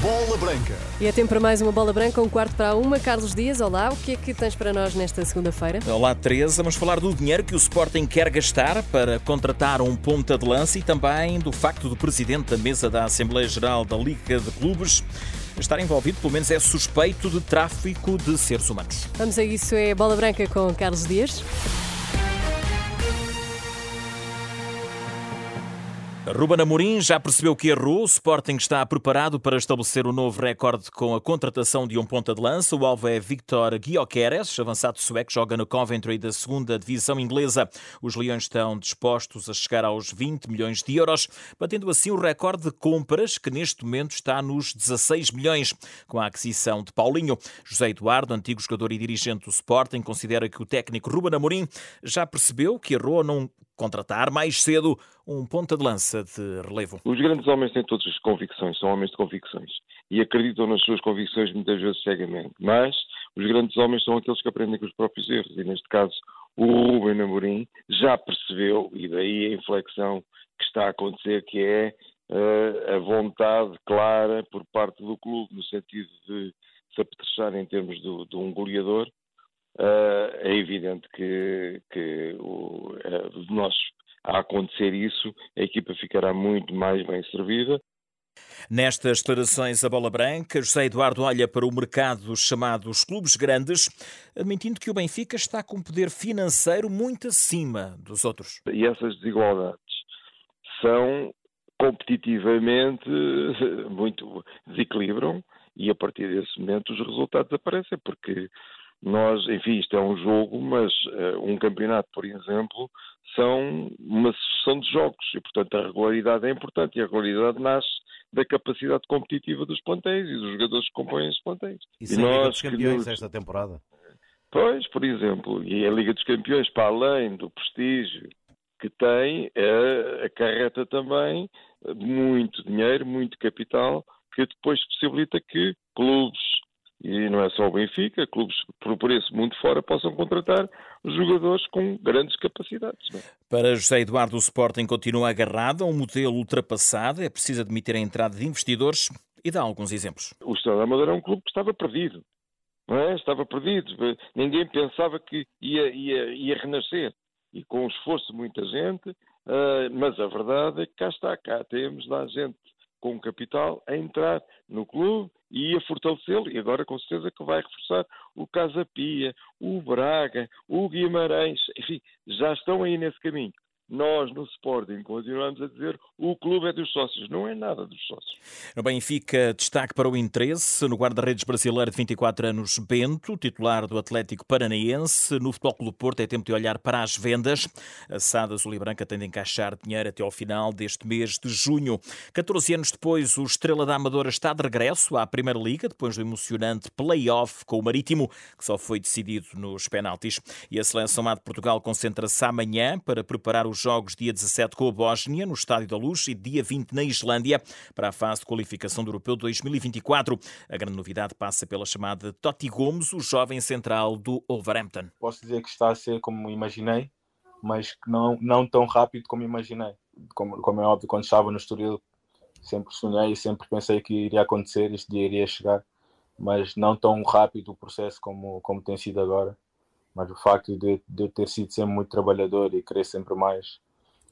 Bola Branca. E é tempo para mais uma bola branca, um quarto para uma. Carlos Dias, olá, o que é que tens para nós nesta segunda-feira? Olá, Teresa. Vamos falar do dinheiro que o Sporting quer gastar para contratar um ponta de lança e também do facto do presidente da mesa da Assembleia Geral da Liga de Clubes estar envolvido, pelo menos é suspeito de tráfico de seres humanos. Vamos a isso, é bola branca com Carlos Dias. Ruben Amorim já percebeu que errou. O Sporting está preparado para estabelecer um novo recorde com a contratação de um ponta de lança. O alvo é Victor Gyökeres, avançado sueco, joga no Coventry da segunda divisão inglesa. Os Leões estão dispostos a chegar aos 20 milhões de euros, batendo assim o recorde de compras, que neste momento está nos 16 milhões, com a aquisição de Paulinho. José Eduardo, antigo jogador e dirigente do Sporting, considera que o técnico Ruben Amorim já percebeu que errou não contratar mais cedo um ponta de lança de relevo. Os grandes homens têm todas as convicções, são homens de convicções e acreditam nas suas convicções muitas vezes cegamente. Mas os grandes homens são aqueles que aprendem com os próprios erros e neste caso o Rubem Amorim já percebeu e daí a inflexão que está a acontecer que é uh, a vontade clara por parte do clube no sentido de se apetrechar em termos de, um goleador é evidente que, que o, uh, nós, a acontecer isso, a equipa ficará muito mais bem servida. Nestas declarações a bola branca, José Eduardo olha para o mercado dos chamados clubes grandes, admitindo que o Benfica está com um poder financeiro muito acima dos outros. E essas desigualdades são competitivamente muito desequilibram e a partir desse momento os resultados aparecem, porque nós, enfim, isto é um jogo, mas uh, um campeonato, por exemplo, são uma sucessão de jogos e, portanto, a regularidade é importante e a regularidade nasce da capacidade competitiva dos plantéis e dos jogadores que compõem os plantéis. E, e nós, Liga dos Campeões esta temporada? Pois, por exemplo, e a Liga dos Campeões, para além do prestígio que tem, é, acarreta também muito dinheiro, muito capital, que depois possibilita que clubes e não é só o Benfica, clubes por preço muito fora possam contratar jogadores com grandes capacidades. É? Para José Eduardo, o Sporting continua agarrado a um modelo ultrapassado, é preciso admitir a entrada de investidores e dá alguns exemplos. O Estado Amador é um clube que estava perdido, não é? Estava perdido, ninguém pensava que ia, ia, ia renascer e com o esforço de muita gente, uh, mas a verdade é que cá está, cá temos lá gente com capital a entrar no clube e a fortalecê-lo. E agora, com certeza, que vai reforçar o Casa Pia, o Braga, o Guimarães, enfim, já estão aí nesse caminho nós no Sporting continuamos a dizer o clube é dos sócios. Não é nada dos sócios. No Benfica, destaque para o interesse no guarda-redes brasileiro de 24 anos, Bento, titular do Atlético Paranaense. No Futebol Clube Porto é tempo de olhar para as vendas. A SAD Azul e Branca tem de encaixar dinheiro até ao final deste mês de junho. 14 anos depois, o Estrela da Amadora está de regresso à Primeira Liga, depois do emocionante play-off com o Marítimo, que só foi decidido nos penaltis. E a Seleção A de Portugal concentra-se amanhã para preparar os jogos dia 17 com a Bósnia, no Estádio da Luz, e dia 20 na Islândia, para a fase de qualificação do Europeu 2024. A grande novidade passa pela chamada Totti Gomes, o jovem central do Wolverhampton. Posso dizer que está a ser como imaginei, mas não, não tão rápido como imaginei. Como, como é óbvio, quando estava no Estoril, sempre sonhei e sempre pensei que iria acontecer, este dia iria chegar, mas não tão rápido o processo como, como tem sido agora mas o facto de, de eu ter sido sempre muito trabalhador e querer sempre mais,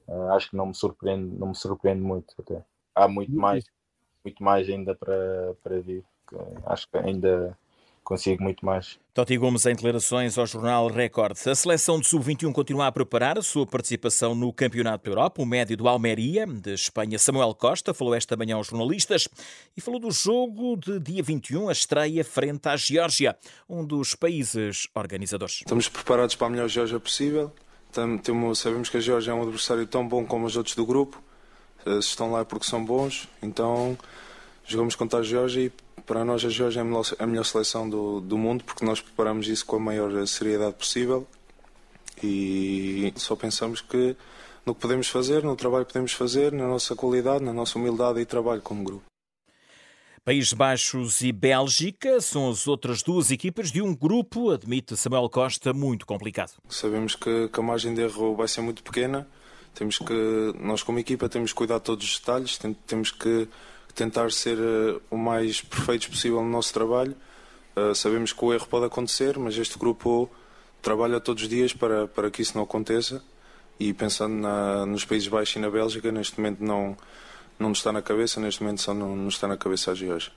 uh, acho que não me surpreende, não me surpreende muito até. Há muito mais, muito mais ainda para, para vir. Acho que ainda consigo muito mais. Totti Gomes em declarações ao jornal Record. A seleção de sub-21 continua a preparar a sua participação no Campeonato da Europa. O médio do Almeria, de Espanha, Samuel Costa, falou esta manhã aos jornalistas e falou do jogo de dia 21, a estreia frente à Geórgia, um dos países organizadores. Estamos preparados para a melhor Geórgia possível. sabemos que a Geórgia é um adversário tão bom como os outros do grupo. Eh, estão lá porque são bons, então jogamos contra a Geórgia e para nós a Geórgia é a melhor, seleção do, do mundo porque nós preparamos isso com a maior seriedade possível e só pensamos que no que podemos fazer, no trabalho que podemos fazer, na nossa qualidade, na nossa humildade e trabalho como grupo. Países Baixos e Bélgica são as outras duas equipas de um grupo, admite Samuel Costa, muito complicado. Sabemos que, que a margem de erro vai ser muito pequena. Temos que, nós como equipa, temos que cuidar de todos os detalhes, temos que tentar ser uh, o mais perfeitos possível no nosso trabalho. Uh, sabemos que o erro pode acontecer, mas este grupo trabalha todos os dias para, para que isso não aconteça. E pensando na, nos Países Baixos e na Bélgica, neste momento não, não nos está na cabeça, neste momento só não nos está na cabeça a Geórgia.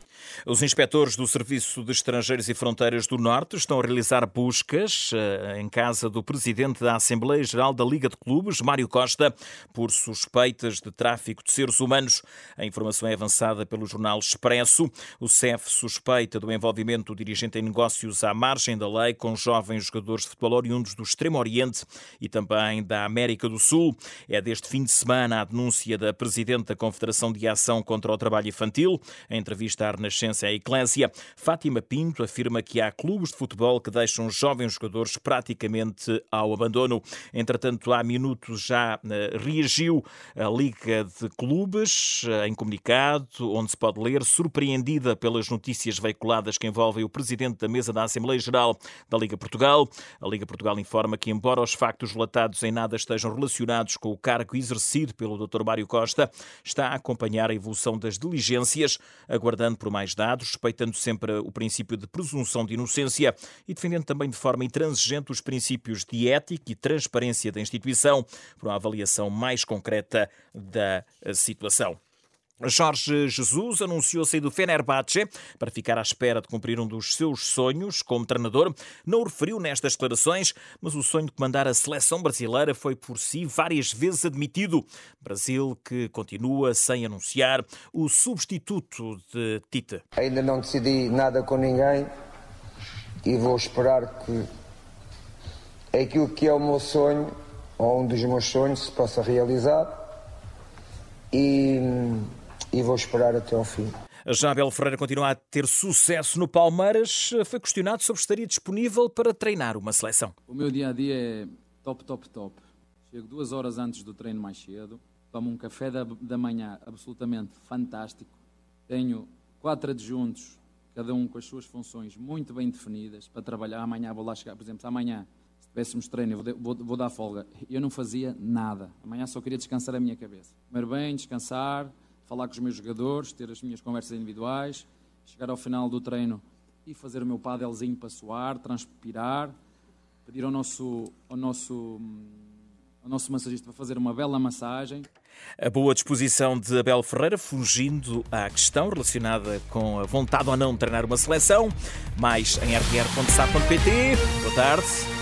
Os inspectores do Serviço de Estrangeiros e Fronteiras do Norte estão a realizar buscas eh, em casa do presidente da Assembleia Geral da Liga de Clubes, Mário Costa, por suspeitas de tráfico de seres humanos. A informação é avançada pelo jornal Expresso. O CEF suspeita do envolvimento do dirigente em negócios à margem da lei com jovens jogadores de futebol oriundos do Extremo Oriente e também da América do Sul. É deste fim de semana a denúncia da presidente da Confederação de Ação contra o Trabalho Infantil. Em entrevista à Renascença, à Eclésia, Fátima Pinto afirma que há clubes de futebol que deixam jovens jogadores praticamente ao abandono. Entretanto, há minutos já eh, reagiu a Liga de Clubes eh, em comunicado, onde se pode ler, surpreendida pelas notícias veiculadas que envolvem o presidente da mesa da Assembleia Geral da Liga Portugal. A Liga Portugal informa que, embora os factos relatados em nada estejam relacionados com o cargo exercido pelo Dr. Mário Costa, está a acompanhar a evolução das diligências, aguardando por mais dados, respeitando sempre o princípio de presunção de inocência e defendendo também de forma intransigente os princípios de ética e transparência da instituição para uma avaliação mais concreta da situação. Jorge Jesus anunciou sair do Fenerbahçe para ficar à espera de cumprir um dos seus sonhos como treinador. Não o referiu nestas declarações, mas o sonho de comandar a seleção brasileira foi por si várias vezes admitido. Brasil que continua sem anunciar o substituto de Tite. Ainda não decidi nada com ninguém e vou esperar que aquilo que é o meu sonho ou um dos meus sonhos se possa realizar. E e vou esperar até ao fim. Já Abel Ferreira continua a ter sucesso no Palmeiras. Foi questionado sobre estaria disponível para treinar uma seleção. O meu dia a dia é top, top, top. Chego duas horas antes do treino mais cedo, tomo um café da, da manhã absolutamente fantástico. Tenho quatro adjuntos, cada um com as suas funções muito bem definidas para trabalhar. Amanhã vou lá chegar, por exemplo, amanhã se tivéssemos treino, vou, vou, vou, dar folga. Eu não fazia nada. Amanhã só queria descansar a minha cabeça. Comer bem, descansar, falar com os meus jogadores, ter as minhas conversas individuais, chegar ao final do treino e fazer o meu padelzinho para suar, transpirar, pedir ao nosso, ao nosso, ao nosso massagista para fazer uma bela massagem. A boa disposição de Abel Ferreira, fugindo à questão relacionada com a vontade ou não de treinar uma seleção. Mais em rtr.sa.pt. Boa tarde.